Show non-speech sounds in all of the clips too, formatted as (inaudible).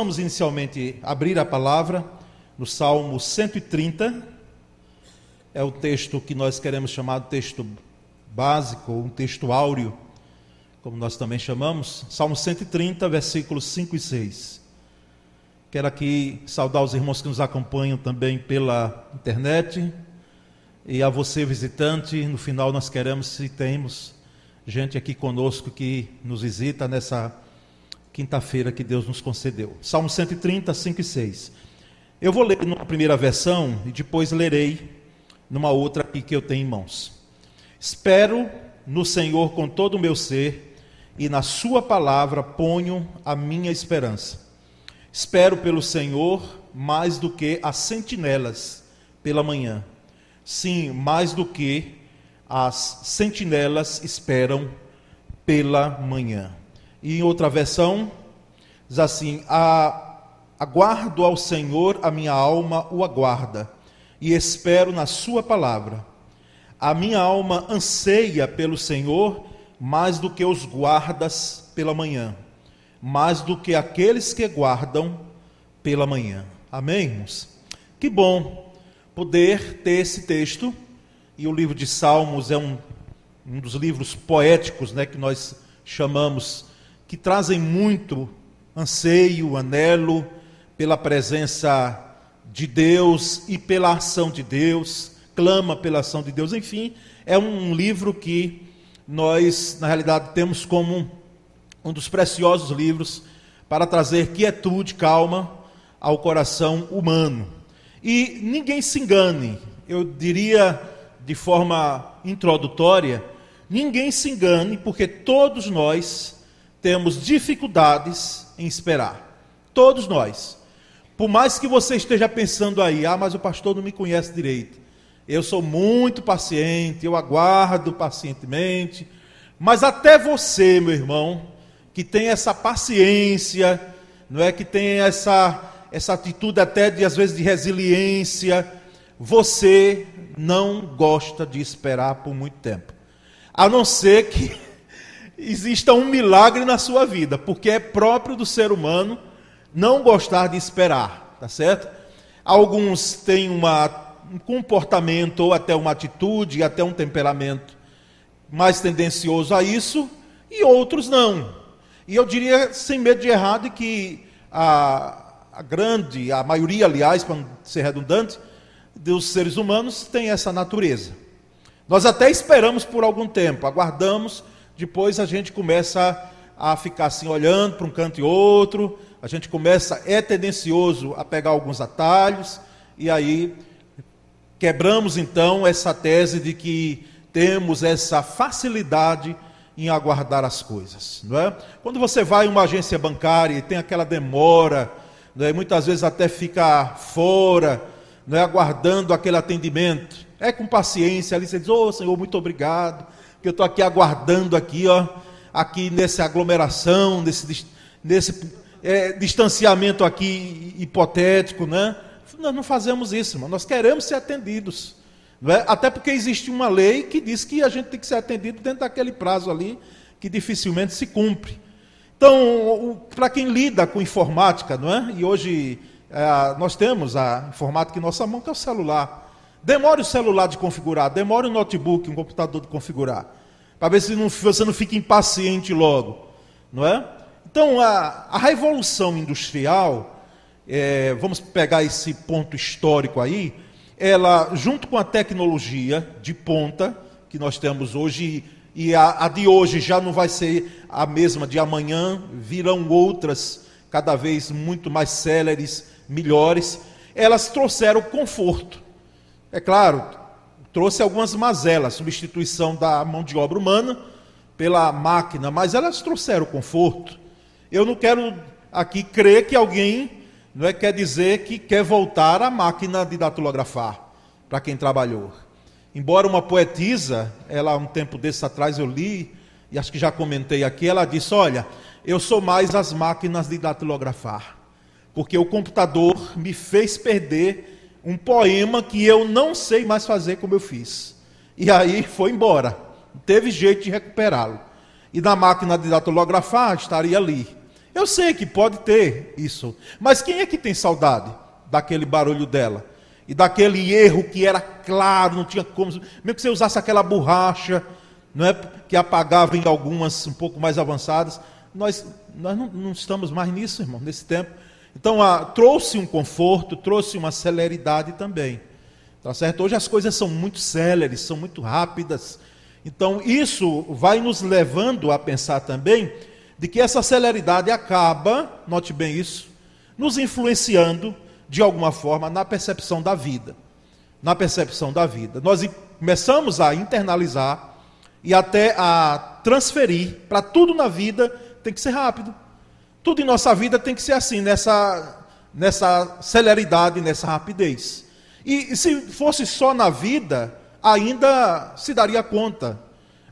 vamos inicialmente abrir a palavra no Salmo 130. É o texto que nós queremos chamar de texto básico, um texto áureo, como nós também chamamos. Salmo 130, versículos 5 e 6. Quero aqui saudar os irmãos que nos acompanham também pela internet. E a você, visitante, no final nós queremos, se temos gente aqui conosco que nos visita nessa quinta-feira que Deus nos concedeu. Salmo 130, 5 e 6. Eu vou ler numa primeira versão e depois lerei numa outra aqui que eu tenho em mãos. Espero no Senhor com todo o meu ser e na Sua palavra ponho a minha esperança. Espero pelo Senhor mais do que as sentinelas pela manhã. Sim, mais do que as sentinelas esperam pela manhã. E em outra versão, diz assim: Aguardo ao Senhor, a minha alma o aguarda, e espero na Sua palavra. A minha alma anseia pelo Senhor mais do que os guardas pela manhã, mais do que aqueles que guardam pela manhã. Amém, irmãos? Que bom poder ter esse texto, e o livro de Salmos é um, um dos livros poéticos né, que nós chamamos que trazem muito anseio, anelo pela presença de Deus e pela ação de Deus, clama pela ação de Deus, enfim, é um livro que nós, na realidade, temos como um dos preciosos livros para trazer quietude, calma ao coração humano. E ninguém se engane, eu diria de forma introdutória, ninguém se engane, porque todos nós temos dificuldades em esperar. Todos nós. Por mais que você esteja pensando aí, ah, mas o pastor não me conhece direito. Eu sou muito paciente, eu aguardo pacientemente. Mas até você, meu irmão, que tem essa paciência, não é que tem essa essa atitude até de às vezes de resiliência, você não gosta de esperar por muito tempo. A não ser que exista um milagre na sua vida, porque é próprio do ser humano não gostar de esperar, tá certo? Alguns têm uma, um comportamento ou até uma atitude, até um temperamento mais tendencioso a isso, e outros não. E eu diria, sem medo de errado, que a, a grande, a maioria, aliás, para não ser redundante, dos seres humanos tem essa natureza. Nós até esperamos por algum tempo, aguardamos depois a gente começa a ficar assim olhando para um canto e outro, a gente começa, é tendencioso a pegar alguns atalhos, e aí quebramos então essa tese de que temos essa facilidade em aguardar as coisas, não é? Quando você vai em uma agência bancária e tem aquela demora, é? muitas vezes até fica fora, não é? aguardando aquele atendimento, é com paciência ali, você diz, ô oh, Senhor, muito obrigado, que eu estou aqui aguardando aqui, ó, aqui nessa aglomeração, nesse, nesse é, distanciamento aqui hipotético, né? Nós não fazemos isso, irmão. nós queremos ser atendidos. É? Até porque existe uma lei que diz que a gente tem que ser atendido dentro daquele prazo ali, que dificilmente se cumpre. Então, para quem lida com informática, não é? E hoje é, nós temos a informática em nossa mão, que é o celular. Demore o celular de configurar, demore o notebook, um computador de configurar, para ver se não, você não fica impaciente logo, não é? Então, a, a revolução industrial, é, vamos pegar esse ponto histórico aí, ela, junto com a tecnologia de ponta que nós temos hoje, e a, a de hoje já não vai ser a mesma de amanhã, virão outras cada vez muito mais céleres, melhores, elas trouxeram conforto é claro, trouxe algumas mazelas, substituição da mão de obra humana pela máquina, mas elas trouxeram conforto. Eu não quero aqui crer que alguém não é quer dizer que quer voltar à máquina de datilografar para quem trabalhou. Embora uma poetisa, ela um tempo desse atrás eu li e acho que já comentei aqui, ela disse: "Olha, eu sou mais as máquinas de datilografar, porque o computador me fez perder um poema que eu não sei mais fazer como eu fiz. E aí foi embora. Teve jeito de recuperá-lo. E na máquina de datilografar estaria ali. Eu sei que pode ter isso, mas quem é que tem saudade daquele barulho dela? E daquele erro que era claro, não tinha como, mesmo que você usasse aquela borracha, não é que apagava em algumas um pouco mais avançadas, nós, nós não, não estamos mais nisso, irmão, nesse tempo. Então, a, trouxe um conforto, trouxe uma celeridade também. Tá certo? Hoje as coisas são muito céleres, são muito rápidas. Então, isso vai nos levando a pensar também de que essa celeridade acaba, note bem isso, nos influenciando de alguma forma na percepção da vida. Na percepção da vida. Nós começamos a internalizar e até a transferir para tudo na vida tem que ser rápido. Tudo em nossa vida tem que ser assim, nessa, nessa celeridade, nessa rapidez. E, e se fosse só na vida, ainda se daria conta.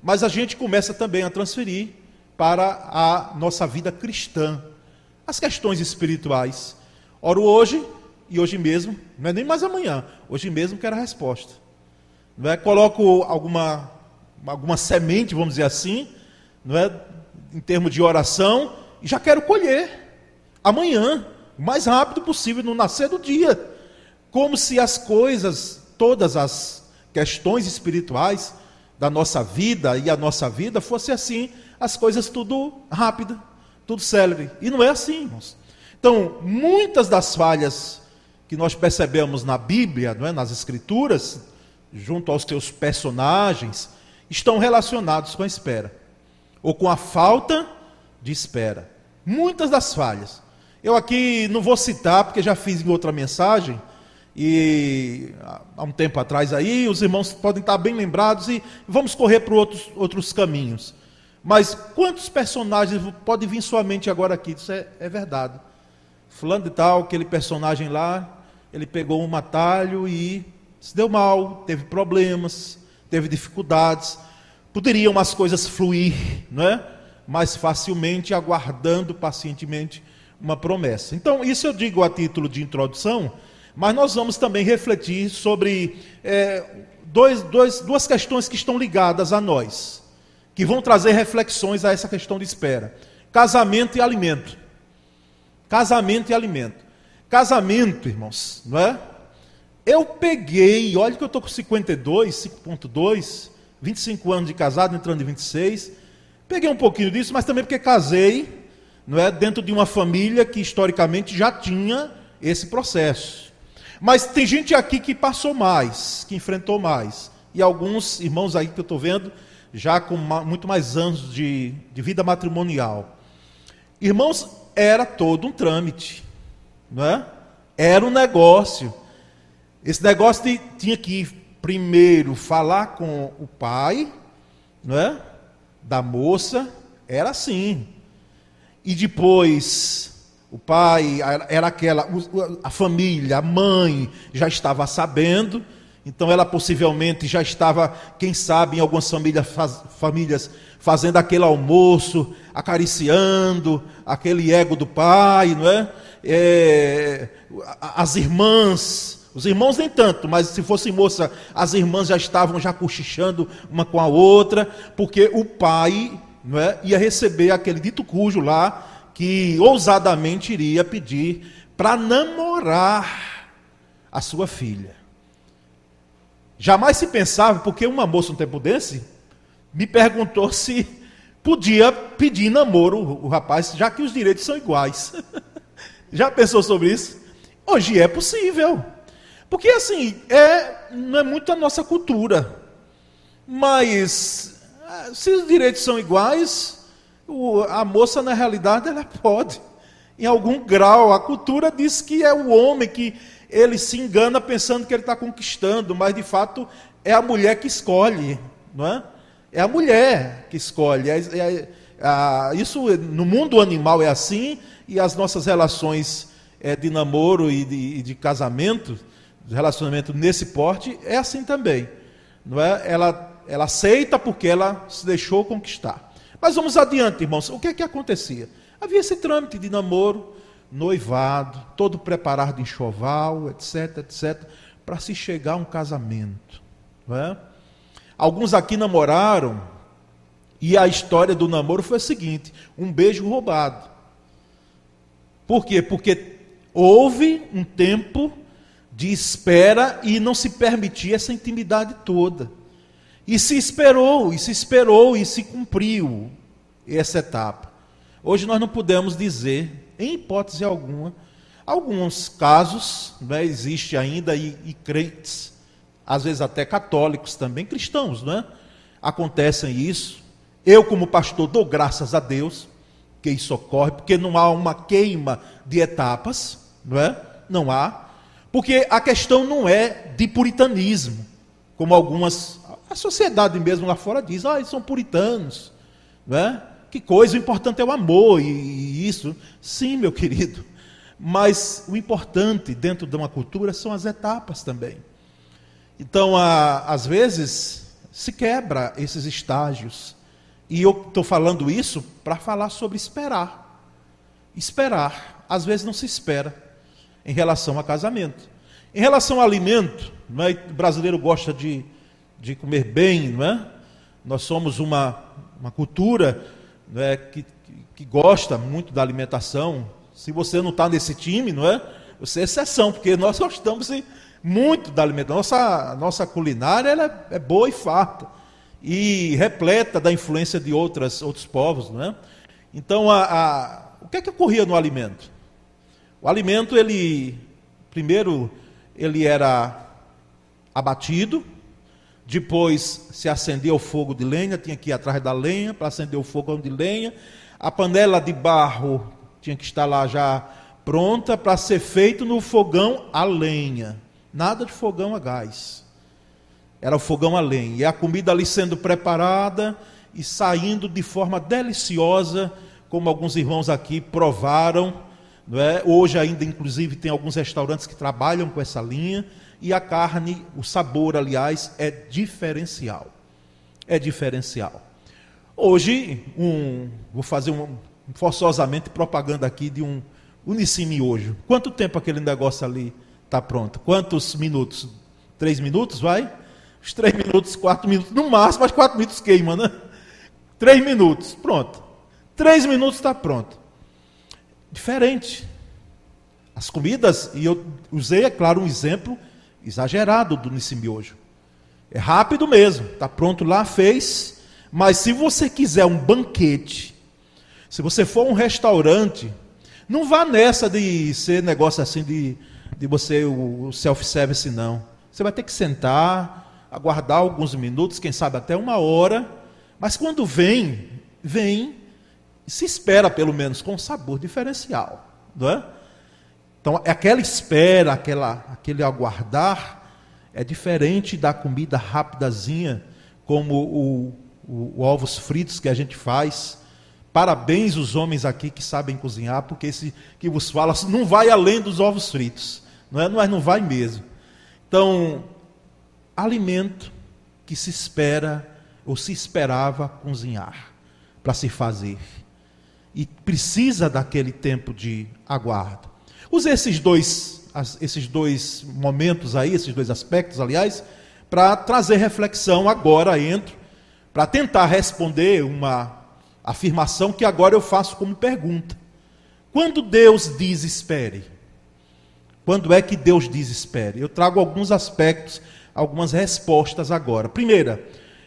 Mas a gente começa também a transferir para a nossa vida cristã, as questões espirituais. Oro hoje e hoje mesmo, não é nem mais amanhã, hoje mesmo quero a resposta. Não é? Coloco alguma, alguma semente, vamos dizer assim, não é? em termos de oração, já quero colher amanhã, o mais rápido possível, no nascer do dia. Como se as coisas, todas as questões espirituais da nossa vida e a nossa vida fosse assim, as coisas tudo rápido, tudo célere. E não é assim, irmãos. Então, muitas das falhas que nós percebemos na Bíblia, não é, nas Escrituras, junto aos seus personagens, estão relacionados com a espera ou com a falta de espera. Muitas das falhas. Eu aqui não vou citar, porque já fiz em outra mensagem, e há um tempo atrás aí, os irmãos podem estar bem lembrados e vamos correr para outros, outros caminhos. Mas quantos personagens podem vir sua mente agora aqui? Isso é, é verdade. Fulano de tal, aquele personagem lá, ele pegou um atalho e se deu mal, teve problemas, teve dificuldades. Poderiam as coisas fluir, não é? Mais facilmente, aguardando pacientemente uma promessa. Então, isso eu digo a título de introdução, mas nós vamos também refletir sobre é, dois, dois, duas questões que estão ligadas a nós, que vão trazer reflexões a essa questão de espera: casamento e alimento. Casamento e alimento. Casamento, irmãos, não é? Eu peguei, olha que eu estou com 52, 5.2, 25 anos de casado, entrando em 26. Peguei um pouquinho disso, mas também porque casei, não é, dentro de uma família que historicamente já tinha esse processo. Mas tem gente aqui que passou mais, que enfrentou mais. E alguns irmãos aí que eu estou vendo, já com muito mais anos de, de vida matrimonial. Irmãos, era todo um trâmite, não é? Era um negócio. Esse negócio de, tinha que primeiro falar com o pai, não é? Da moça, era assim. E depois o pai era aquela, a família, a mãe já estava sabendo, então ela possivelmente já estava, quem sabe, em algumas famílias, faz, famílias fazendo aquele almoço, acariciando aquele ego do pai, não é? é as irmãs os irmãos nem tanto, mas se fosse moça, as irmãs já estavam já cochichando uma com a outra, porque o pai não é, ia receber aquele dito cujo lá, que ousadamente iria pedir para namorar a sua filha. Jamais se pensava, porque uma moça um tempo desse me perguntou se podia pedir namoro o rapaz, já que os direitos são iguais. (laughs) já pensou sobre isso? Hoje é possível. Porque assim, é, não é muito a nossa cultura. Mas ah, se os direitos são iguais, o, a moça na realidade ela pode. Em algum grau, a cultura diz que é o homem que ele se engana pensando que ele está conquistando, mas de fato é a mulher que escolhe, não é? É a mulher que escolhe. É, é, é, isso no mundo animal é assim e as nossas relações é, de namoro e de, de casamento relacionamento nesse porte é assim também. Não é? Ela, ela aceita porque ela se deixou conquistar. Mas vamos adiante, irmãos. O que é que acontecia? Havia esse trâmite de namoro, noivado, todo preparado enxoval, etc, etc, para se chegar a um casamento. Não é? Alguns aqui namoraram e a história do namoro foi a seguinte: um beijo roubado. Por quê? Porque houve um tempo de espera e não se permitia essa intimidade toda. E se esperou, e se esperou, e se cumpriu essa etapa. Hoje nós não podemos dizer, em hipótese alguma, alguns casos, né, existe ainda, e, e crentes, às vezes até católicos também, cristãos, não é? Acontecem isso. Eu, como pastor, dou graças a Deus que isso ocorre, porque não há uma queima de etapas, não é? Não há. Porque a questão não é de puritanismo, como algumas, a sociedade mesmo lá fora diz, ah, eles são puritanos, não é? Que coisa, o importante é o amor e isso. Sim, meu querido. Mas o importante dentro de uma cultura são as etapas também. Então, às vezes, se quebra esses estágios. E eu estou falando isso para falar sobre esperar. Esperar. Às vezes não se espera em relação a casamento. Em relação ao alimento, é? o brasileiro gosta de, de comer bem, não é? Nós somos uma, uma cultura é? que, que, que gosta muito da alimentação. Se você não está nesse time, não é? Você é exceção, porque nós (laughs) gostamos muito da alimentação. Nossa, nossa culinária ela é, é boa e farta e repleta da influência de outras, outros povos, não é? Então, a, a, o que é que ocorria no alimento? O alimento, ele, primeiro, ele era abatido, depois se acendia o fogo de lenha, tinha que ir atrás da lenha para acender o fogo de lenha, a panela de barro tinha que estar lá já pronta para ser feito no fogão a lenha, nada de fogão a gás. Era o fogão a lenha, e a comida ali sendo preparada e saindo de forma deliciosa, como alguns irmãos aqui provaram não é? Hoje ainda, inclusive, tem alguns restaurantes que trabalham com essa linha e a carne, o sabor, aliás, é diferencial. É diferencial. Hoje, um, vou fazer um, forçosamente propaganda aqui de um Unicime hoje. Quanto tempo aquele negócio ali está pronto? Quantos minutos? Três minutos, vai? Os três minutos, quatro minutos, no máximo, mas quatro minutos queima, né? Três minutos, pronto. Três minutos está pronto diferente. As comidas, e eu usei, é claro, um exemplo exagerado do nesse miojo. É rápido mesmo, está pronto lá, fez. Mas se você quiser um banquete, se você for um restaurante, não vá nessa de ser negócio assim de, de você, o self-service, não. Você vai ter que sentar, aguardar alguns minutos, quem sabe até uma hora. Mas quando vem, vem se espera, pelo menos, com sabor diferencial. Não é? Então, aquela espera, aquela, aquele aguardar, é diferente da comida rapidazinha, como o, o, o, ovos fritos que a gente faz. Parabéns os homens aqui que sabem cozinhar, porque esse que vos fala não vai além dos ovos fritos, não é? Mas não vai mesmo. Então, alimento que se espera ou se esperava cozinhar para se fazer e precisa daquele tempo de aguardo. Use esses dois, esses dois momentos aí, esses dois aspectos, aliás, para trazer reflexão agora entro, para tentar responder uma afirmação que agora eu faço como pergunta. Quando Deus diz espere? Quando é que Deus diz espere? Eu trago alguns aspectos, algumas respostas agora. Primeira,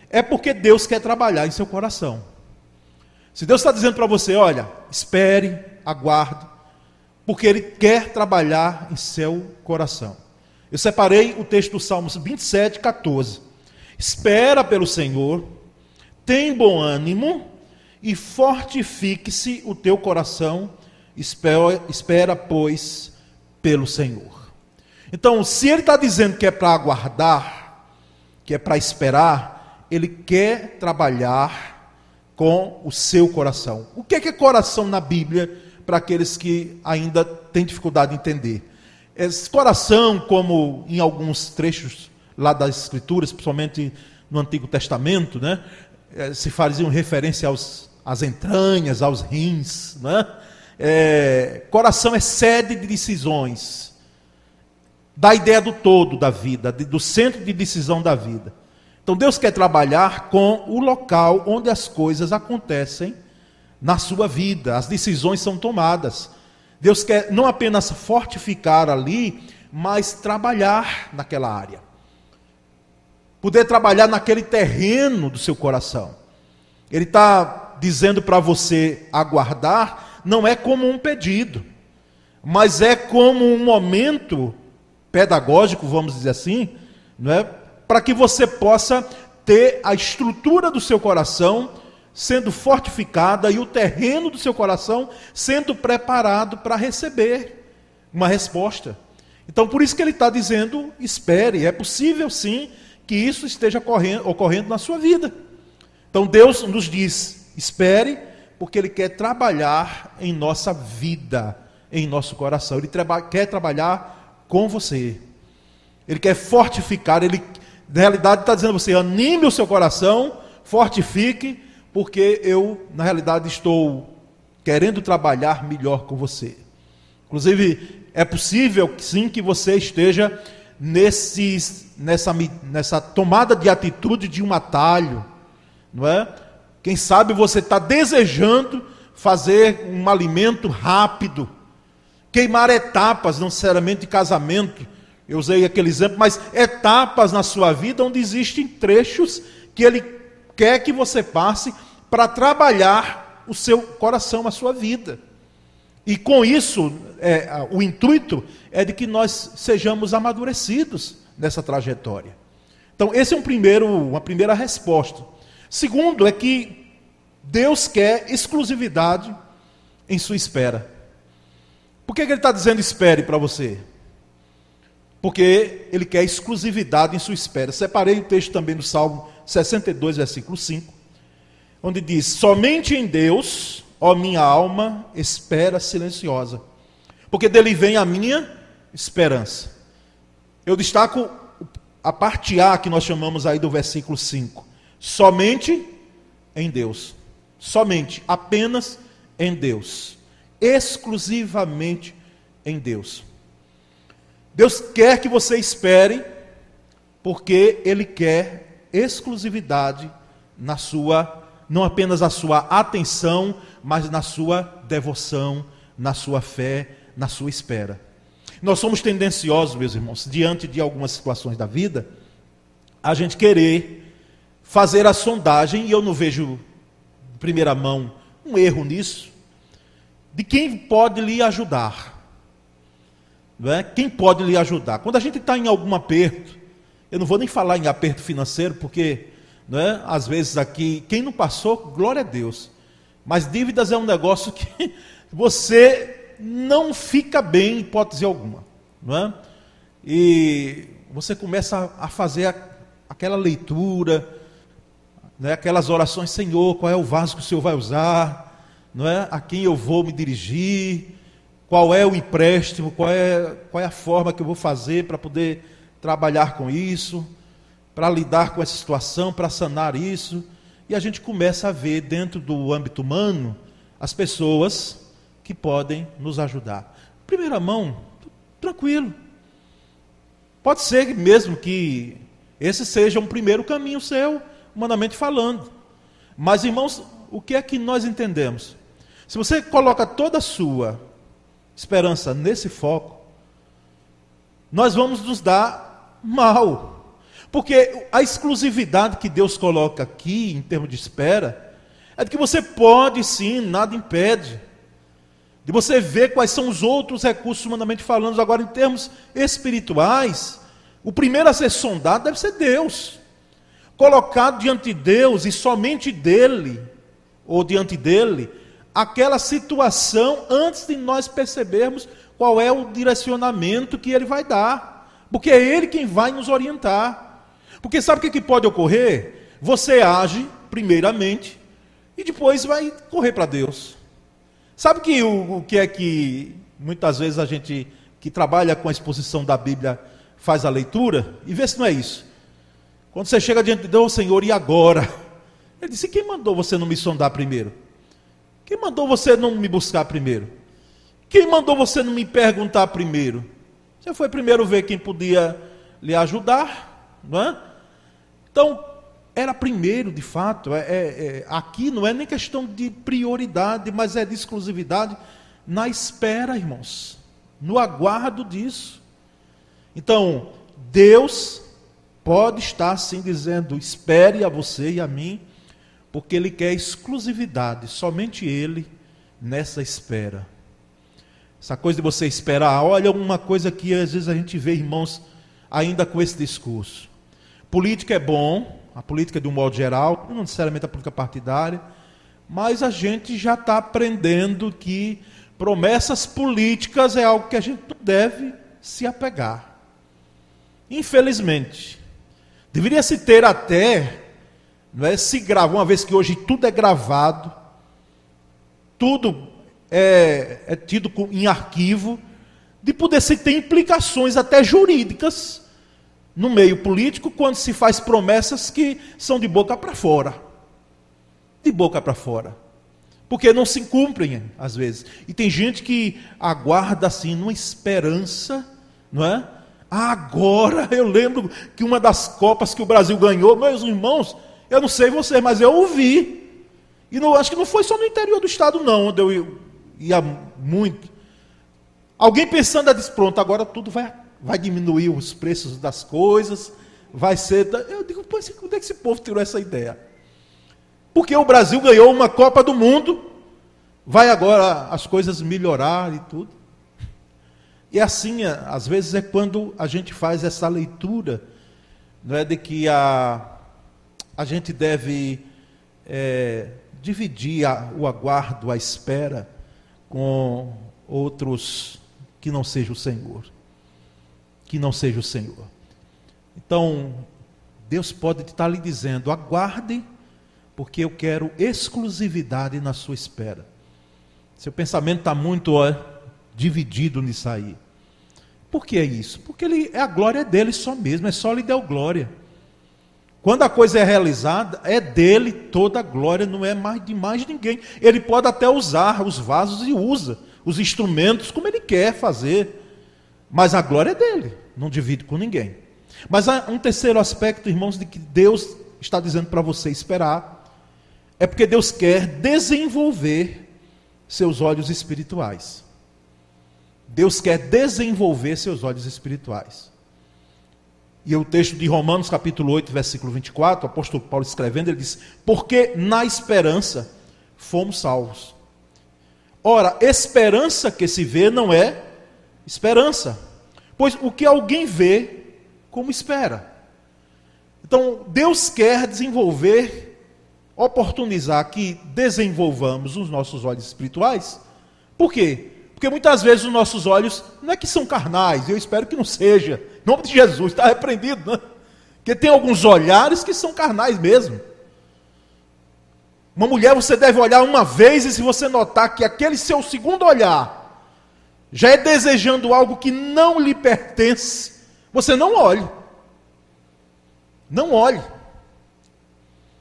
é porque Deus quer trabalhar em seu coração. Se Deus está dizendo para você, olha, espere, aguarde, porque Ele quer trabalhar em seu coração. Eu separei o texto do Salmos 27, 14. Espera pelo Senhor, tem bom ânimo e fortifique-se o teu coração, espera, espera, pois, pelo Senhor. Então, se Ele está dizendo que é para aguardar, que é para esperar, Ele quer trabalhar com o seu coração. O que é, que é coração na Bíblia, para aqueles que ainda têm dificuldade de entender? Esse coração, como em alguns trechos lá das Escrituras, principalmente no Antigo Testamento, né, eh, se faziam referência aos, às entranhas, aos rins. Né? É, coração é sede de decisões, da ideia do todo da vida, do centro de decisão da vida. Então Deus quer trabalhar com o local onde as coisas acontecem na sua vida, as decisões são tomadas. Deus quer não apenas fortificar ali, mas trabalhar naquela área. Poder trabalhar naquele terreno do seu coração. Ele está dizendo para você aguardar, não é como um pedido, mas é como um momento pedagógico, vamos dizer assim, não é? Para que você possa ter a estrutura do seu coração sendo fortificada e o terreno do seu coração sendo preparado para receber uma resposta. Então, por isso que ele está dizendo: espere, é possível sim que isso esteja ocorrendo, ocorrendo na sua vida. Então, Deus nos diz: espere, porque Ele quer trabalhar em nossa vida, em nosso coração. Ele traba quer trabalhar com você. Ele quer fortificar, Ele, na realidade, está dizendo a você: anime o seu coração, fortifique, porque eu, na realidade, estou querendo trabalhar melhor com você. Inclusive, é possível sim que você esteja nesses, nessa, nessa tomada de atitude de um atalho, não é? Quem sabe você está desejando fazer um alimento rápido, queimar etapas, não necessariamente de casamento. Eu usei aquele exemplo, mas etapas na sua vida onde existem trechos que ele quer que você passe para trabalhar o seu coração, a sua vida. E com isso, é, o intuito é de que nós sejamos amadurecidos nessa trajetória. Então, esse é um primeiro, uma primeira resposta. Segundo, é que Deus quer exclusividade em sua espera. Por que, que ele está dizendo espere para você? Porque ele quer exclusividade em sua espera. Separei o texto também do Salmo 62, versículo 5, onde diz: Somente em Deus, ó minha alma, espera silenciosa, porque dele vem a minha esperança. Eu destaco a parte A que nós chamamos aí do versículo 5. Somente em Deus. Somente, apenas em Deus. Exclusivamente em Deus. Deus quer que você espere, porque Ele quer exclusividade na sua, não apenas a sua atenção, mas na sua devoção, na sua fé, na sua espera. Nós somos tendenciosos, meus irmãos, diante de algumas situações da vida, a gente querer fazer a sondagem, e eu não vejo, de primeira mão, um erro nisso, de quem pode lhe ajudar. Não é? Quem pode lhe ajudar? Quando a gente está em algum aperto, eu não vou nem falar em aperto financeiro, porque não é? às vezes aqui, quem não passou, glória a Deus. Mas dívidas é um negócio que (laughs) você não fica bem, em hipótese alguma. Não é? E você começa a fazer aquela leitura, né, aquelas orações, Senhor, qual é o vaso que o Senhor vai usar, não é? a quem eu vou me dirigir, qual é o empréstimo, qual é, qual é a forma que eu vou fazer para poder trabalhar com isso, para lidar com essa situação, para sanar isso. E a gente começa a ver dentro do âmbito humano as pessoas que podem nos ajudar. Primeira mão, tranquilo. Pode ser mesmo que esse seja um primeiro caminho seu, humanamente falando. Mas, irmãos, o que é que nós entendemos? Se você coloca toda a sua esperança nesse foco, nós vamos nos dar mal. Porque a exclusividade que Deus coloca aqui, em termos de espera, é de que você pode sim, nada impede, de você ver quais são os outros recursos humanamente falando. Agora, em termos espirituais, o primeiro a ser sondado deve ser Deus colocado diante de Deus e somente dele, ou diante dele, aquela situação antes de nós percebermos qual é o direcionamento que ele vai dar. Porque é ele quem vai nos orientar. Porque sabe o que, que pode ocorrer? Você age, primeiramente, e depois vai correr para Deus. Sabe que o, o que é que muitas vezes a gente que trabalha com a exposição da Bíblia faz a leitura e vê se não é isso. Quando você chega diante de Deus, Senhor, e agora? Ele disse: Quem mandou você não me sondar primeiro? Quem mandou você não me buscar primeiro? Quem mandou você não me perguntar primeiro? Você foi primeiro ver quem podia lhe ajudar, não é? Então, era primeiro, de fato. É, é, é, aqui não é nem questão de prioridade, mas é de exclusividade. na espera, irmãos, no aguardo disso. Então, Deus pode estar assim dizendo: espere a você e a mim, porque Ele quer exclusividade, somente Ele nessa espera. Essa coisa de você esperar, olha uma coisa que às vezes a gente vê, irmãos, ainda com esse discurso. Política é bom, a política de um modo geral, não necessariamente a política partidária, mas a gente já está aprendendo que promessas políticas é algo que a gente não deve se apegar. Infelizmente. Deveria se ter até, não é, se gravar, uma vez que hoje tudo é gravado, tudo é, é tido em arquivo, de poder se ter implicações até jurídicas no meio político quando se faz promessas que são de boca para fora. De boca para fora. Porque não se cumprem, às vezes. E tem gente que aguarda assim, numa esperança, não é? Agora, eu lembro que uma das Copas que o Brasil ganhou, meus irmãos, eu não sei você, mas eu ouvi. E não, acho que não foi só no interior do estado, não, onde eu ia muito. Alguém pensando, ah, disse, pronto, agora tudo vai, vai diminuir os preços das coisas, vai ser. Eu digo, pô, onde é que esse povo tirou essa ideia? Porque o Brasil ganhou uma Copa do Mundo, vai agora as coisas melhorar e tudo. E assim, às vezes, é quando a gente faz essa leitura, não é de que a, a gente deve é, dividir a, o aguardo, a espera, com outros que não seja o Senhor. Que não seja o Senhor. Então, Deus pode estar lhe dizendo: aguarde, porque eu quero exclusividade na sua espera. Seu pensamento está muito ó, dividido nisso aí. Por que é isso? Porque ele, é a glória dele só mesmo, é só lhe deu glória. Quando a coisa é realizada, é dele toda a glória, não é mais de mais ninguém. Ele pode até usar os vasos e usa os instrumentos como ele quer fazer, mas a glória é dele, não divide com ninguém. Mas há um terceiro aspecto, irmãos, de que Deus está dizendo para você esperar, é porque Deus quer desenvolver seus olhos espirituais. Deus quer desenvolver seus olhos espirituais. E o texto de Romanos, capítulo 8, versículo 24, o apóstolo Paulo escrevendo, ele diz: Porque na esperança fomos salvos. Ora, esperança que se vê não é esperança, pois o que alguém vê, como espera. Então, Deus quer desenvolver, oportunizar que desenvolvamos os nossos olhos espirituais. Por quê? Porque muitas vezes os nossos olhos não é que são carnais, eu espero que não seja. Em nome de Jesus, está repreendido, né? Porque tem alguns olhares que são carnais mesmo. Uma mulher você deve olhar uma vez e se você notar que aquele seu segundo olhar já é desejando algo que não lhe pertence, você não olhe. Não olhe.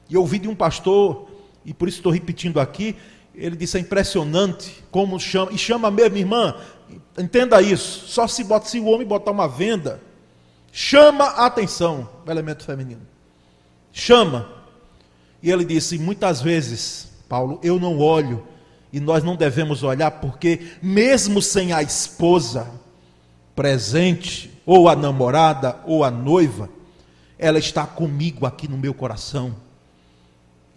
E eu ouvi de um pastor, e por isso estou repetindo aqui, ele disse: é impressionante como chama, e chama mesmo, irmã, entenda isso, só se, bota, se o homem botar uma venda, chama a atenção o elemento feminino. Chama. E ele disse: muitas vezes, Paulo, eu não olho, e nós não devemos olhar, porque mesmo sem a esposa presente, ou a namorada, ou a noiva, ela está comigo aqui no meu coração.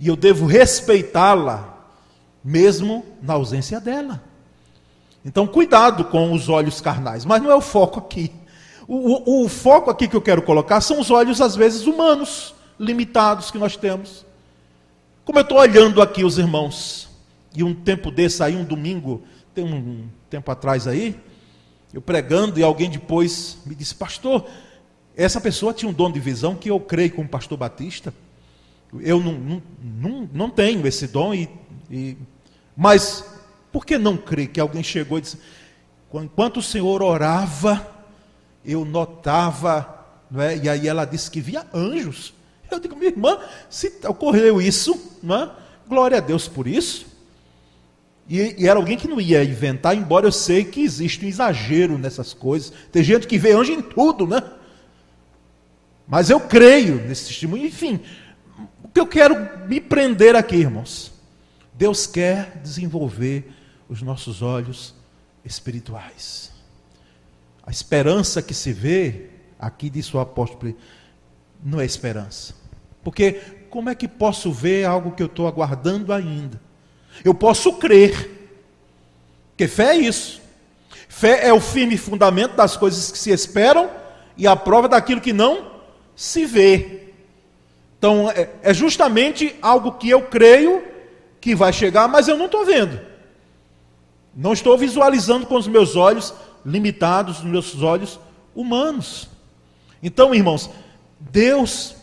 E eu devo respeitá-la mesmo na ausência dela. Então, cuidado com os olhos carnais, mas não é o foco aqui. O, o, o, foco aqui que eu quero colocar são os olhos, às vezes, humanos, limitados que nós temos. Como eu estou olhando aqui os irmãos, e um tempo desse aí, um domingo, tem um tempo atrás aí, eu pregando, e alguém depois me disse, pastor, essa pessoa tinha um dom de visão que eu creio como pastor Batista. Eu não, não, não, não tenho esse dom, e, e mas por que não crer que alguém chegou e disse: enquanto o Senhor orava, eu notava, não é? e aí ela disse que via anjos. Eu digo, minha irmã, se ocorreu isso, não é? glória a Deus por isso. E, e, era alguém que não ia inventar, embora eu sei que existe um exagero nessas coisas. Tem gente que vê anjo em tudo, né? Mas eu creio nesse testemunho. Enfim, o que eu quero me prender aqui, irmãos, Deus quer desenvolver os nossos olhos espirituais. A esperança que se vê, aqui diz o apóstolo, não é esperança. Porque como é que posso ver algo que eu estou aguardando ainda? Eu posso crer. Porque fé é isso. Fé é o firme fundamento das coisas que se esperam e a prova daquilo que não se vê. Então, é, é justamente algo que eu creio que vai chegar, mas eu não estou vendo. Não estou visualizando com os meus olhos limitados, os meus olhos humanos. Então, irmãos, Deus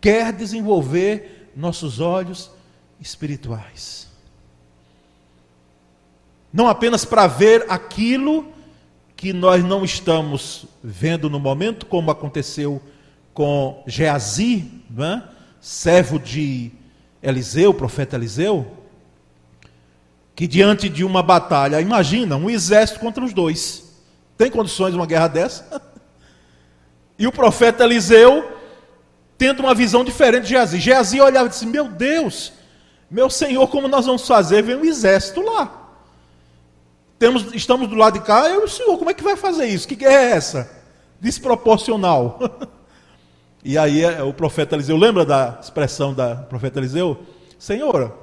quer desenvolver nossos olhos espirituais. Não apenas para ver aquilo que nós não estamos vendo no momento, como aconteceu com Geazi, é? servo de Eliseu, profeta Eliseu, que diante de uma batalha, imagina, um exército contra os dois. Tem condições de uma guerra dessa? (laughs) E o profeta Eliseu tendo uma visão diferente de Geazi. Geazi olhava e disse: Meu Deus, meu Senhor, como nós vamos fazer? Vem um exército lá. Temos, estamos do lado de cá, eu e o Senhor, como é que vai fazer isso? Que guerra é essa? Desproporcional. (laughs) e aí é, o profeta Eliseu, lembra da expressão da profeta Eliseu? Senhor,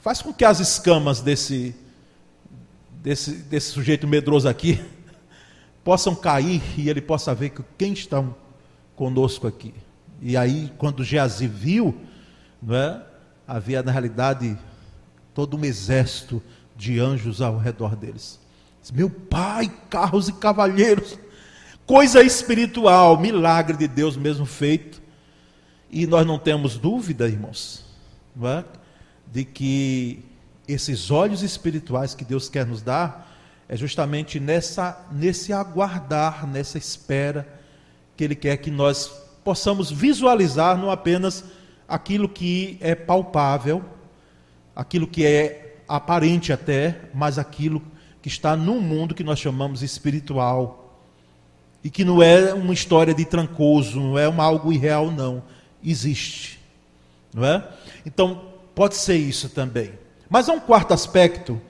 faz com que as escamas desse, desse, desse sujeito medroso aqui (laughs) possam cair e ele possa ver que quem está conosco aqui. E aí, quando Geazi viu, não é, havia na realidade todo um exército de anjos ao redor deles. Meu pai, carros e cavalheiros, coisa espiritual, milagre de Deus mesmo feito. E nós não temos dúvida, irmãos, é, de que esses olhos espirituais que Deus quer nos dar é justamente nessa, nesse aguardar, nessa espera, que Ele quer que nós possamos visualizar não apenas aquilo que é palpável, aquilo que é aparente até, mas aquilo que está num mundo que nós chamamos espiritual. E que não é uma história de trancoso, não é algo irreal, não. Existe. Não é? Então, pode ser isso também. Mas há um quarto aspecto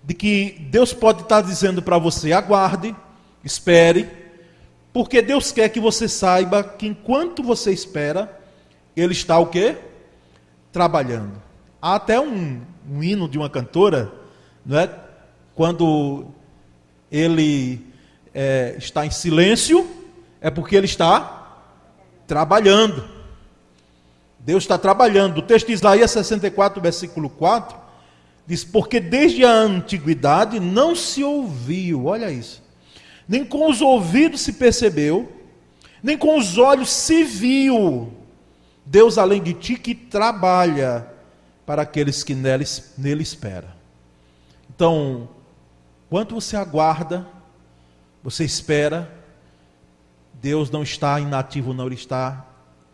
de que Deus pode estar dizendo para você: aguarde, espere, porque Deus quer que você saiba que enquanto você espera, Ele está o quê? Trabalhando. Há até um, um hino de uma cantora, não é? Quando ele é, está em silêncio, é porque ele está trabalhando. Deus está trabalhando. O texto de Isaías 64, versículo 4, diz: Porque desde a antiguidade não se ouviu, olha isso, nem com os ouvidos se percebeu, nem com os olhos se viu. Deus além de ti que trabalha para aqueles que nele, nele espera. Então, quanto você aguarda, você espera, Deus não está inativo, não, Ele está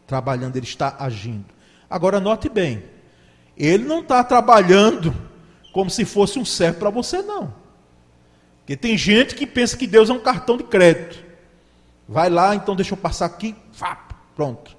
trabalhando, Ele está agindo. Agora, note bem, Ele não está trabalhando como se fosse um servo para você, não. Porque tem gente que pensa que Deus é um cartão de crédito. Vai lá, então deixa eu passar aqui, pronto.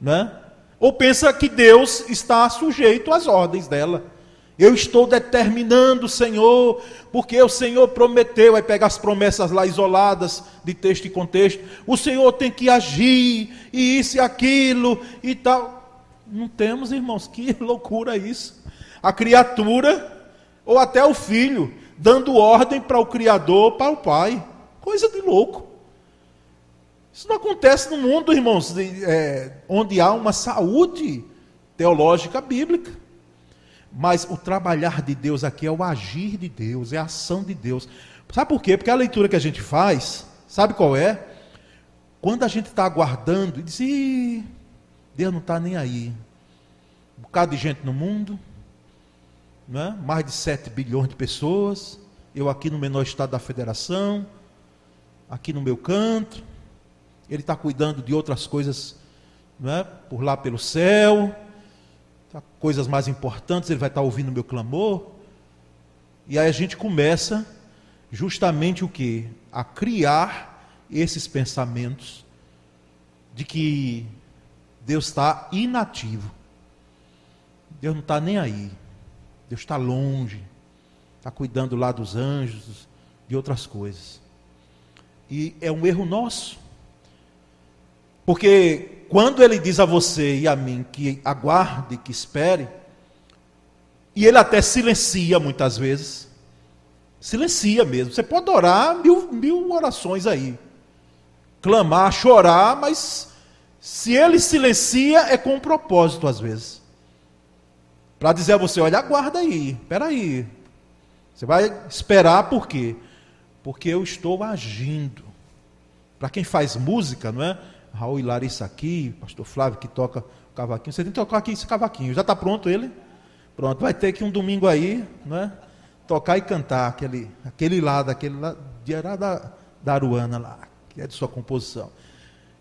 Né? Ou pensa que Deus está sujeito às ordens dela. Eu estou determinando, Senhor, porque o Senhor prometeu, vai pegar as promessas lá isoladas de texto e contexto. O Senhor tem que agir, e isso e aquilo e tal. Não temos, irmãos, que (laughs) loucura isso. A criatura, ou até o filho, dando ordem para o Criador, para o Pai. Coisa de louco. Isso não acontece no mundo, irmãos, de, é, onde há uma saúde teológica bíblica. Mas o trabalhar de Deus aqui é o agir de Deus, é a ação de Deus. Sabe por quê? Porque a leitura que a gente faz, sabe qual é? Quando a gente está aguardando e diz, Ih, Deus não está nem aí. Um bocado de gente no mundo, né? mais de 7 bilhões de pessoas, eu aqui no menor estado da federação, aqui no meu canto, ele está cuidando de outras coisas né? por lá pelo céu, coisas mais importantes, ele vai estar tá ouvindo o meu clamor, e aí a gente começa justamente o que? A criar esses pensamentos de que Deus está inativo. Deus não está nem aí. Deus está longe. está cuidando lá dos anjos, de outras coisas. E é um erro nosso. Porque quando ele diz a você e a mim que aguarde, que espere, e ele até silencia muitas vezes, silencia mesmo. Você pode orar mil, mil orações aí, clamar, chorar, mas se ele silencia, é com um propósito às vezes. Para dizer a você, olha, aguarda aí, espera aí. Você vai esperar por quê? Porque eu estou agindo. Para quem faz música, não é? Raul e Larissa aqui, pastor Flávio que toca o cavaquinho. Você tem que tocar aqui esse cavaquinho. Já está pronto ele? Pronto, vai ter que um domingo aí, não é? Tocar e cantar aquele, aquele lado, aquele lá, de da, da Aruana lá, que é de sua composição.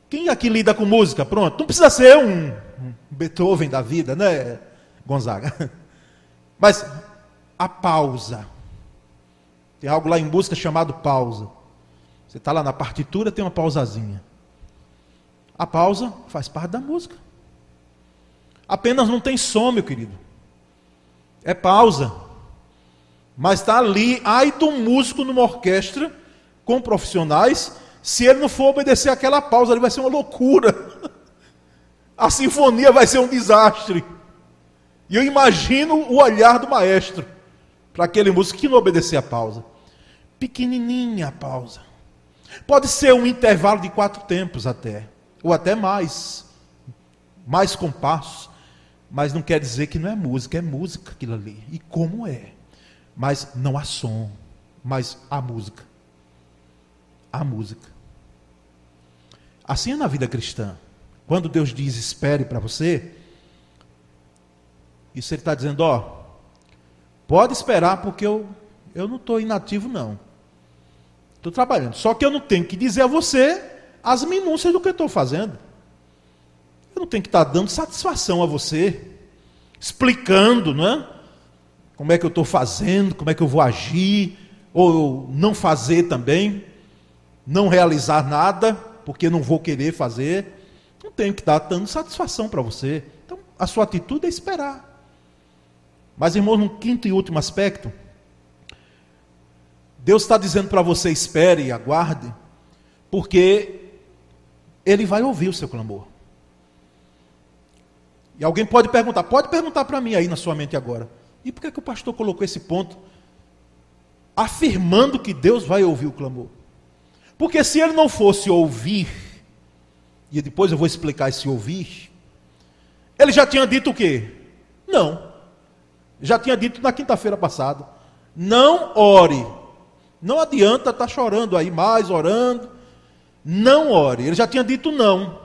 Quem aqui lida com música? Pronto, não precisa ser um, um Beethoven da vida, né, Gonzaga? (laughs) Mas a pausa. Tem algo lá em música chamado pausa. Você está lá na partitura, tem uma pausazinha. A pausa faz parte da música. Apenas não tem som, meu querido. É pausa. Mas está ali, ai do músico numa orquestra com profissionais se ele não for obedecer aquela pausa, ele vai ser uma loucura. (laughs) A sinfonia vai ser um desastre. E eu imagino o olhar do maestro para aquele músico que não obedecer a pausa. Pequenininha a pausa. Pode ser um intervalo de quatro tempos até, ou até mais, mais compassos. Mas não quer dizer que não é música, é música aquilo ali. E como é? Mas não há som, mas há música. Há música. Assim é na vida cristã. Quando Deus diz espere para você, isso ele está dizendo, ó, pode esperar porque eu, eu não estou inativo não. Estou trabalhando. Só que eu não tenho que dizer a você as minúcias do que eu estou fazendo. Eu não tenho que estar dando satisfação a você, explicando, não é? Como é que eu estou fazendo, como é que eu vou agir, ou não fazer também, não realizar nada porque não vou querer fazer. Não tenho que estar dando satisfação para você. Então, a sua atitude é esperar. Mas, irmãos, no quinto e último aspecto, Deus está dizendo para você: espere e aguarde, porque Ele vai ouvir o seu clamor. E alguém pode perguntar, pode perguntar para mim aí na sua mente agora: e por que, que o pastor colocou esse ponto? Afirmando que Deus vai ouvir o clamor. Porque se ele não fosse ouvir, e depois eu vou explicar esse ouvir, ele já tinha dito o quê? Não. Já tinha dito na quinta-feira passada. Não ore. Não adianta estar tá chorando aí mais, orando. Não ore. Ele já tinha dito não.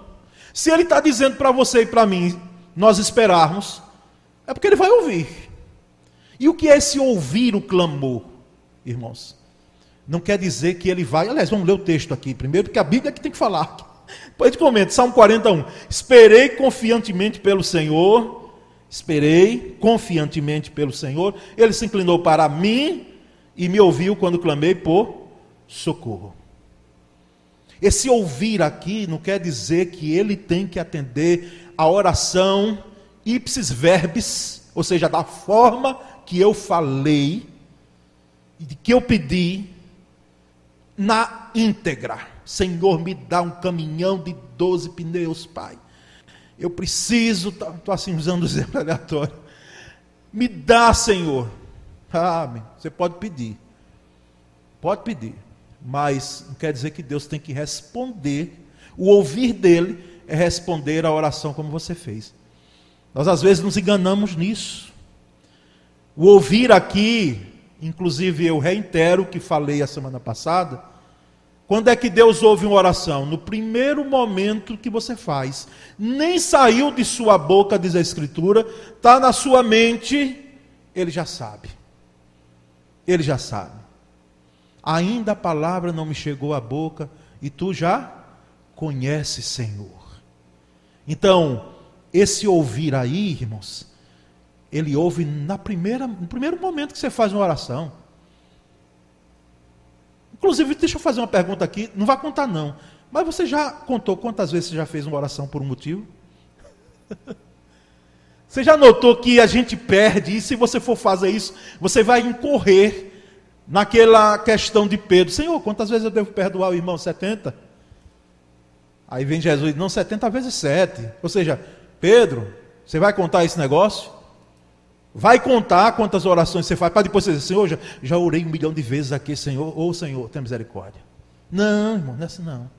Se ele está dizendo para você e para mim, nós esperarmos, é porque ele vai ouvir. E o que é esse ouvir o clamor, irmãos? não quer dizer que ele vai. Aliás, vamos ler o texto aqui primeiro, porque a Bíblia é que tem que falar. (laughs) Depois de comenta, Salmo 41. Esperei confiantemente pelo Senhor. Esperei confiantemente pelo Senhor. Ele se inclinou para mim e me ouviu quando clamei por socorro. Esse ouvir aqui não quer dizer que ele tem que atender a oração ipsis verbis, ou seja, da forma que eu falei, que eu pedi, na íntegra. Senhor, me dá um caminhão de 12 pneus, Pai. Eu preciso, estou tá, assim usando o exemplo (laughs) aleatório. Me dá, Senhor. Amém. Você pode pedir. Pode pedir. Mas não quer dizer que Deus tem que responder. O ouvir dele é responder a oração como você fez. Nós às vezes nos enganamos nisso. O ouvir aqui Inclusive, eu reitero o que falei a semana passada. Quando é que Deus ouve uma oração? No primeiro momento que você faz. Nem saiu de sua boca, diz a Escritura, está na sua mente, ele já sabe. Ele já sabe. Ainda a palavra não me chegou à boca e tu já conheces, Senhor. Então, esse ouvir aí, irmãos, ele ouve na primeira, no primeiro momento que você faz uma oração. Inclusive, deixa eu fazer uma pergunta aqui, não vai contar não. Mas você já contou quantas vezes você já fez uma oração por um motivo? (laughs) Você já notou que a gente perde, e se você for fazer isso, você vai incorrer naquela questão de Pedro: Senhor, quantas vezes eu devo perdoar o irmão? 70? Aí vem Jesus Não, 70 vezes 7. Ou seja, Pedro, você vai contar esse negócio? Vai contar quantas orações você faz, para depois você dizer, Senhor, já, já orei um milhão de vezes aqui, Senhor, oh, Senhor, tem misericórdia. Não, irmão, não é assim não.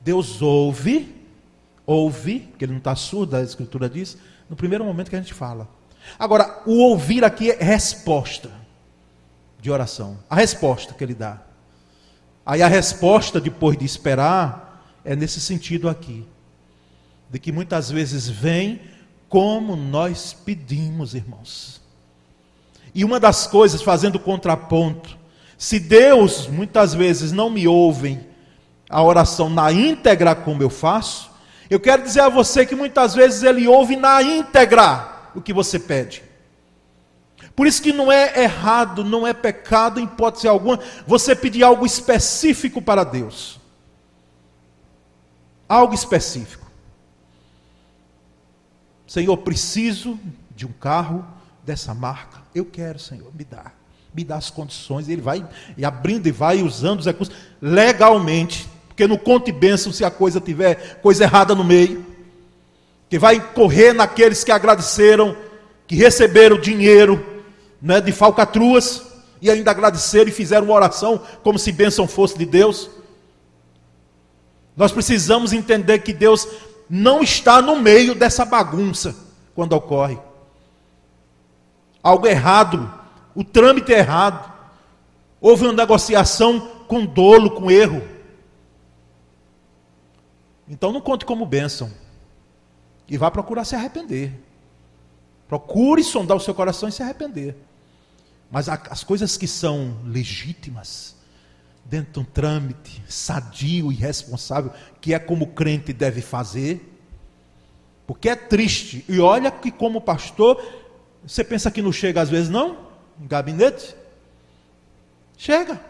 Deus ouve, ouve, porque ele não está surdo, a Escritura diz, no primeiro momento que a gente fala. Agora, o ouvir aqui é resposta de oração. A resposta que ele dá. Aí a resposta, depois de esperar, é nesse sentido aqui. De que muitas vezes vem como nós pedimos, irmãos. E uma das coisas, fazendo contraponto, se Deus muitas vezes não me ouve a oração na íntegra como eu faço, eu quero dizer a você que muitas vezes Ele ouve na íntegra o que você pede. Por isso que não é errado, não é pecado, em hipótese alguma, você pedir algo específico para Deus. Algo específico. Senhor, preciso de um carro dessa marca. Eu quero, Senhor, me dá. Me dá as condições. Ele vai e abrindo e vai usando os recursos legalmente. Porque no conte bênção, se a coisa tiver coisa errada no meio. Que vai correr naqueles que agradeceram, que receberam dinheiro né, de falcatruas e ainda agradeceram e fizeram uma oração como se bênção fosse de Deus. Nós precisamos entender que Deus não está no meio dessa bagunça quando ocorre. Algo errado, o trâmite é errado. Houve uma negociação com dolo, com erro. Então não conte como bênção. E vá procurar se arrepender. Procure sondar o seu coração e se arrepender. Mas as coisas que são legítimas, dentro de um trâmite sadio e responsável, que é como o crente deve fazer, porque é triste. E olha que, como pastor, você pensa que não chega às vezes, não? Em gabinete? Chega.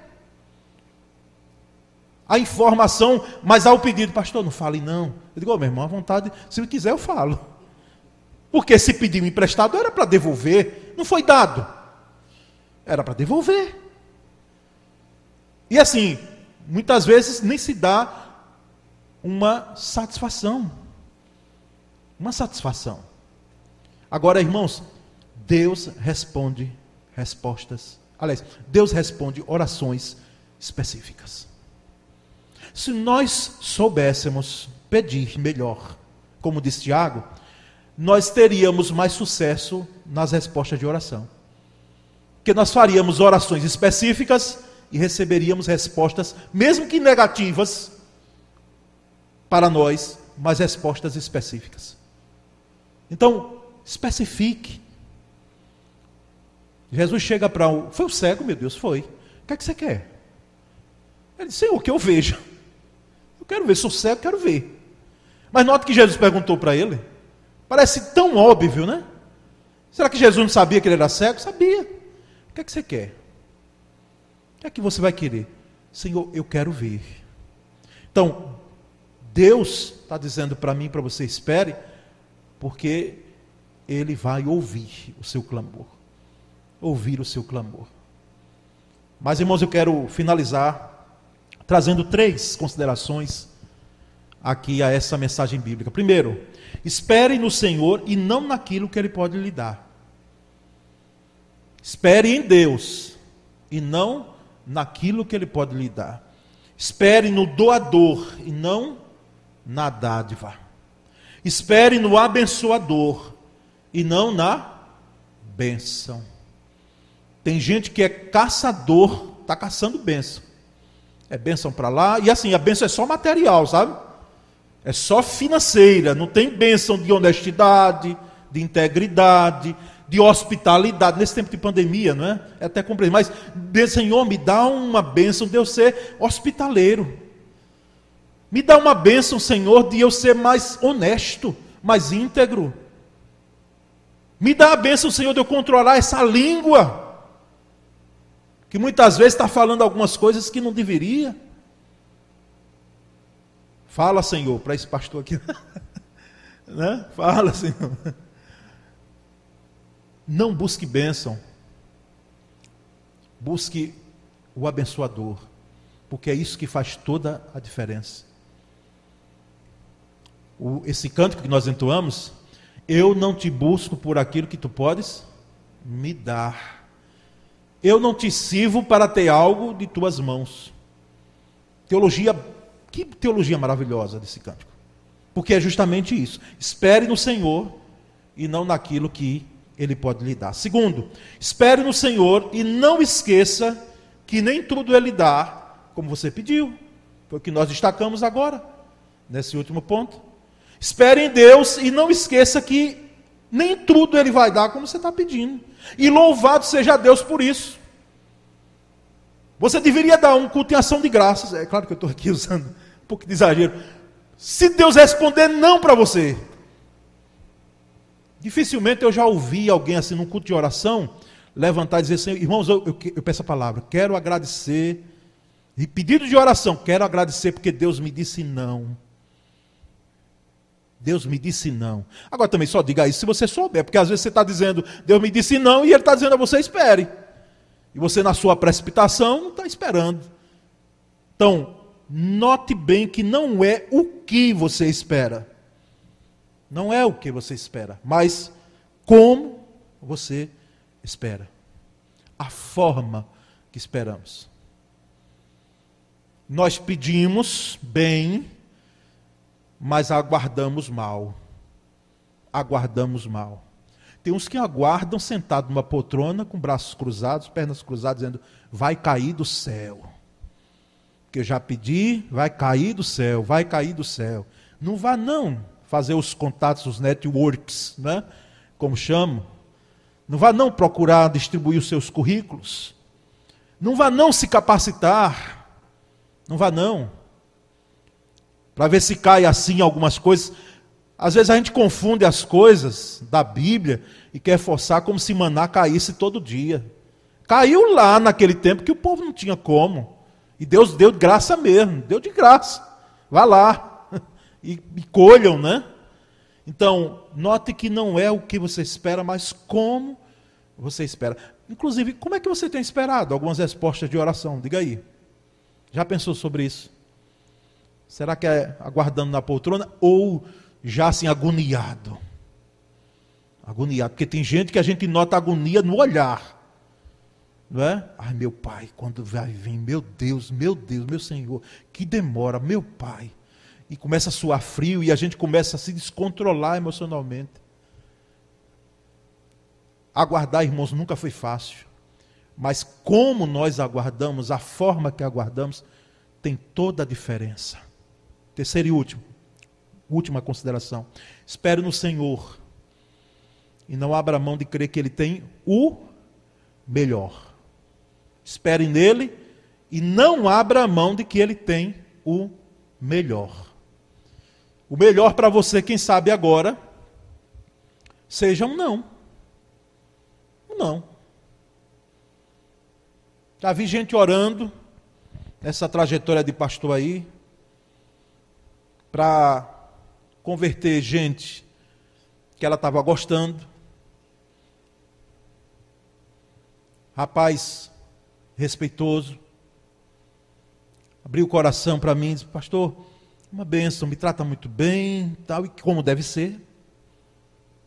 A informação, mas ao pedido, pastor, não fale não. Eu digo, oh, meu irmão, à vontade, se quiser eu falo. Porque se pediu emprestado era para devolver, não foi dado. Era para devolver. E assim, muitas vezes nem se dá uma satisfação. Uma satisfação. Agora, irmãos, Deus responde respostas. Aliás, Deus responde orações específicas. Se nós soubéssemos pedir melhor, como disse Tiago, nós teríamos mais sucesso nas respostas de oração. Porque nós faríamos orações específicas e receberíamos respostas, mesmo que negativas, para nós, mas respostas específicas. Então, especifique. Jesus chega para um. Foi o cego, meu Deus, foi. O que é que você quer? Ele disse: o que eu vejo. Eu quero ver, sou cego, quero ver. Mas nota que Jesus perguntou para ele. Parece tão óbvio, né? Será que Jesus não sabia que ele era cego? Sabia. O que é que você quer? O que é que você vai querer? Senhor, eu quero ver. Então, Deus está dizendo para mim, para você, espere, porque Ele vai ouvir o seu clamor. Ouvir o seu clamor. Mas, irmãos, eu quero finalizar trazendo três considerações aqui a essa mensagem bíblica. Primeiro, espere no Senhor e não naquilo que Ele pode lhe dar. Espere em Deus e não naquilo que Ele pode lhe dar. Espere no doador e não na dádiva. Espere no abençoador e não na bênção. Tem gente que é caçador, está caçando bênção. É bênção para lá, e assim, a bênção é só material, sabe? É só financeira, não tem bênção de honestidade, de integridade, de hospitalidade, nesse tempo de pandemia, não é? É até compreender, mas Senhor, me dá uma bênção de eu ser hospitaleiro. Me dá uma bênção, Senhor, de eu ser mais honesto, mais íntegro. Me dá a bênção, Senhor, de eu controlar essa língua, que muitas vezes está falando algumas coisas que não deveria. Fala, Senhor, para esse pastor aqui. (laughs) né? Fala, Senhor. Não busque bênção. Busque o abençoador, porque é isso que faz toda a diferença. O, esse canto que nós entoamos, eu não te busco por aquilo que tu podes me dar. Eu não te sirvo para ter algo de tuas mãos. Teologia, que teologia maravilhosa desse cântico. Porque é justamente isso. Espere no Senhor e não naquilo que ele pode lhe dar. Segundo, espere no Senhor e não esqueça que nem tudo ele dá como você pediu. Foi o que nós destacamos agora, nesse último ponto. Espere em Deus e não esqueça que nem tudo ele vai dar como você está pedindo. E louvado seja Deus por isso. Você deveria dar um culto em ação de graças. É claro que eu estou aqui (laughs) usando um pouco de exagero. Se Deus responder não para você, dificilmente eu já ouvi alguém assim num culto de oração levantar e dizer assim: irmãos, eu, eu, eu peço a palavra, quero agradecer, e pedido de oração, quero agradecer porque Deus me disse não. Deus me disse não. Agora também só diga isso se você souber, porque às vezes você está dizendo, Deus me disse não, e Ele está dizendo a você, espere. E você, na sua precipitação, está esperando. Então, note bem que não é o que você espera. Não é o que você espera, mas como você espera. A forma que esperamos. Nós pedimos bem, mas aguardamos mal. Aguardamos mal. Tem uns que aguardam sentado numa poltrona, com braços cruzados, pernas cruzadas, dizendo: vai cair do céu. Que eu já pedi, vai cair do céu, vai cair do céu. Não vá, não, fazer os contatos, os networks, né? como chamam. Não vá, não, procurar distribuir os seus currículos. Não vá, não, se capacitar. Não vá, não. Para ver se cai assim algumas coisas. Às vezes a gente confunde as coisas da Bíblia e quer forçar como se maná caísse todo dia. Caiu lá naquele tempo que o povo não tinha como. E Deus deu de graça mesmo, deu de graça. Vá lá (laughs) e, e colham, né? Então, note que não é o que você espera, mas como você espera. Inclusive, como é que você tem esperado algumas respostas de oração? Diga aí. Já pensou sobre isso? Será que é aguardando na poltrona ou já assim agoniado. Agoniado, porque tem gente que a gente nota agonia no olhar. Não é? Ai, meu pai, quando vai vir, meu Deus, meu Deus, meu Senhor, que demora, meu pai. E começa a suar frio e a gente começa a se descontrolar emocionalmente. Aguardar, irmãos, nunca foi fácil. Mas como nós aguardamos, a forma que aguardamos, tem toda a diferença. Terceiro e último. Última consideração. Espere no Senhor. E não abra mão de crer que Ele tem o melhor. Espere nele e não abra mão de que Ele tem o melhor. O melhor para você, quem sabe agora, seja um não. Um não. Já vi gente orando nessa trajetória de pastor aí, para converter gente que ela estava gostando. Rapaz respeitoso. Abriu o coração para mim e disse, pastor, uma bênção, me trata muito bem, tal, e como deve ser.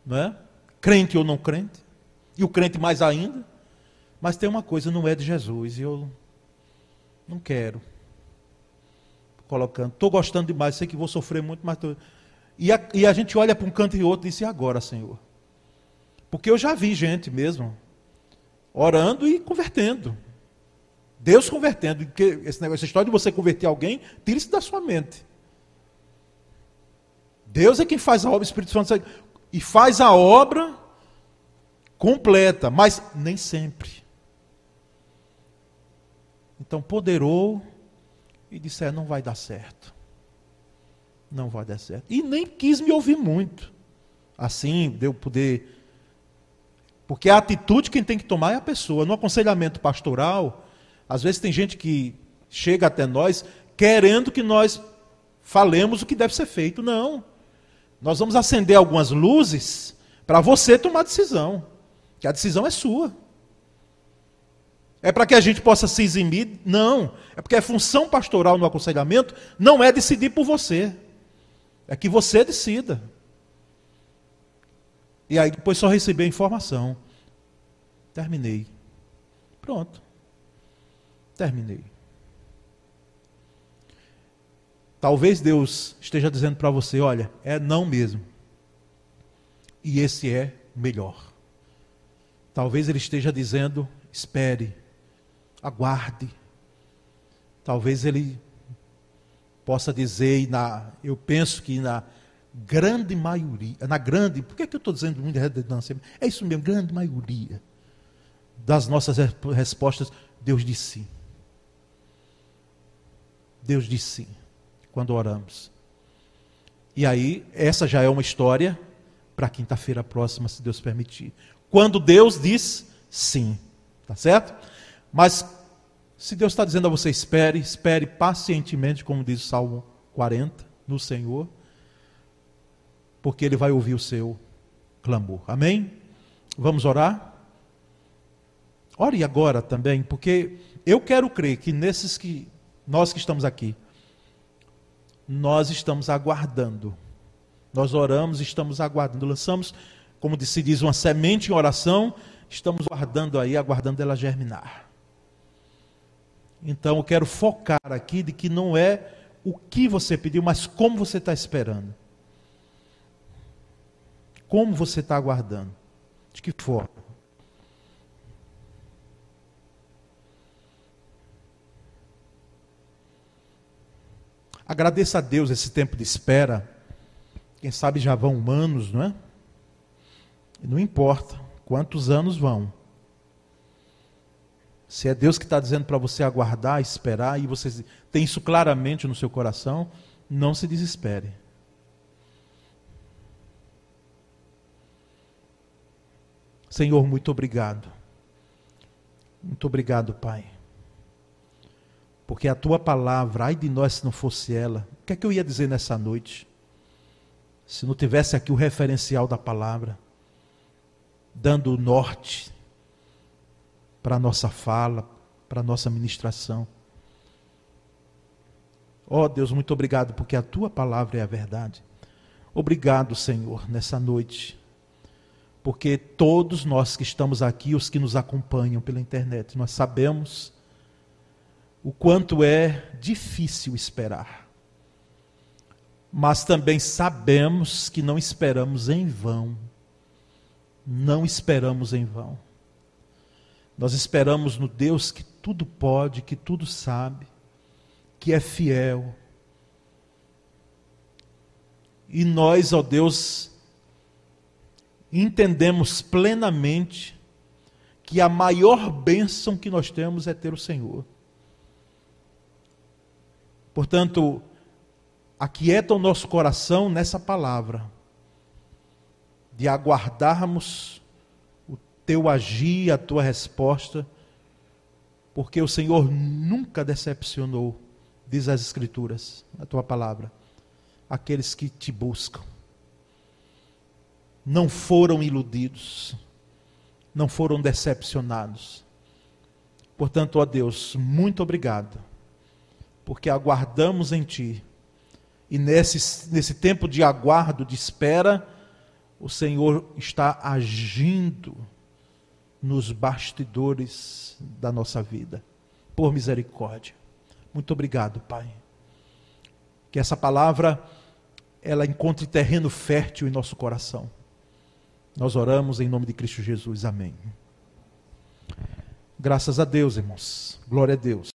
Não é? Crente ou não crente. E o crente mais ainda. Mas tem uma coisa, não é de Jesus, e eu não quero. Colocando, estou gostando demais, sei que vou sofrer muito, mas tô... E a, e a gente olha para um canto e outro e diz: e agora, Senhor? Porque eu já vi gente mesmo orando e convertendo. Deus convertendo. Porque esse negócio, essa história de você converter alguém, tire isso da sua mente. Deus é quem faz a obra, o Espírito Santo e faz a obra completa, mas nem sempre. Então poderou e disse: não vai dar certo não vai dar certo. E nem quis me ouvir muito. Assim, deu poder. Porque a atitude quem tem que tomar é a pessoa. No aconselhamento pastoral, às vezes tem gente que chega até nós querendo que nós falemos o que deve ser feito. Não. Nós vamos acender algumas luzes para você tomar decisão. Que a decisão é sua. É para que a gente possa se eximir? Não. É porque a função pastoral no aconselhamento não é decidir por você. É que você decida. E aí depois só receber a informação. Terminei. Pronto. Terminei. Talvez Deus esteja dizendo para você: olha, é não mesmo. E esse é melhor. Talvez Ele esteja dizendo: espere, aguarde. Talvez Ele possa dizer, na, eu penso que na grande maioria, na grande, por que, é que eu estou dizendo muita redundância? É isso mesmo, grande maioria das nossas respostas, Deus diz sim. Deus diz sim quando oramos. E aí, essa já é uma história para quinta-feira próxima, se Deus permitir. Quando Deus diz sim, tá certo? Mas se Deus está dizendo a você, espere, espere pacientemente, como diz o Salmo 40, no Senhor, porque Ele vai ouvir o seu clamor. Amém? Vamos orar? Ore agora também, porque eu quero crer que nesses que nós que estamos aqui, nós estamos aguardando. Nós oramos, estamos aguardando. Lançamos, como se diz, uma semente em oração, estamos guardando aí, aguardando ela germinar. Então eu quero focar aqui de que não é o que você pediu, mas como você está esperando. Como você está aguardando. De que forma? Agradeça a Deus esse tempo de espera. Quem sabe já vão humanos, não é? E não importa quantos anos vão. Se é Deus que está dizendo para você aguardar, esperar, e você tem isso claramente no seu coração, não se desespere. Senhor, muito obrigado. Muito obrigado, Pai. Porque a tua palavra, ai de nós se não fosse ela, o que é que eu ia dizer nessa noite? Se não tivesse aqui o referencial da palavra, dando o norte para a nossa fala, para a nossa ministração. Ó oh, Deus, muito obrigado, porque a tua palavra é a verdade. Obrigado, Senhor, nessa noite, porque todos nós que estamos aqui, os que nos acompanham pela internet, nós sabemos o quanto é difícil esperar. Mas também sabemos que não esperamos em vão. Não esperamos em vão. Nós esperamos no Deus que tudo pode, que tudo sabe, que é fiel. E nós, ó Deus, entendemos plenamente que a maior bênção que nós temos é ter o Senhor. Portanto, aquieta o nosso coração nessa palavra, de aguardarmos teu agir, a tua resposta, porque o Senhor nunca decepcionou, diz as Escrituras, a tua palavra, aqueles que te buscam. Não foram iludidos, não foram decepcionados. Portanto, ó Deus, muito obrigado porque aguardamos em Ti. E nesse, nesse tempo de aguardo, de espera, o Senhor está agindo nos bastidores da nossa vida, por misericórdia. Muito obrigado, Pai. Que essa palavra ela encontre terreno fértil em nosso coração. Nós oramos em nome de Cristo Jesus. Amém. Graças a Deus, irmãos. Glória a Deus.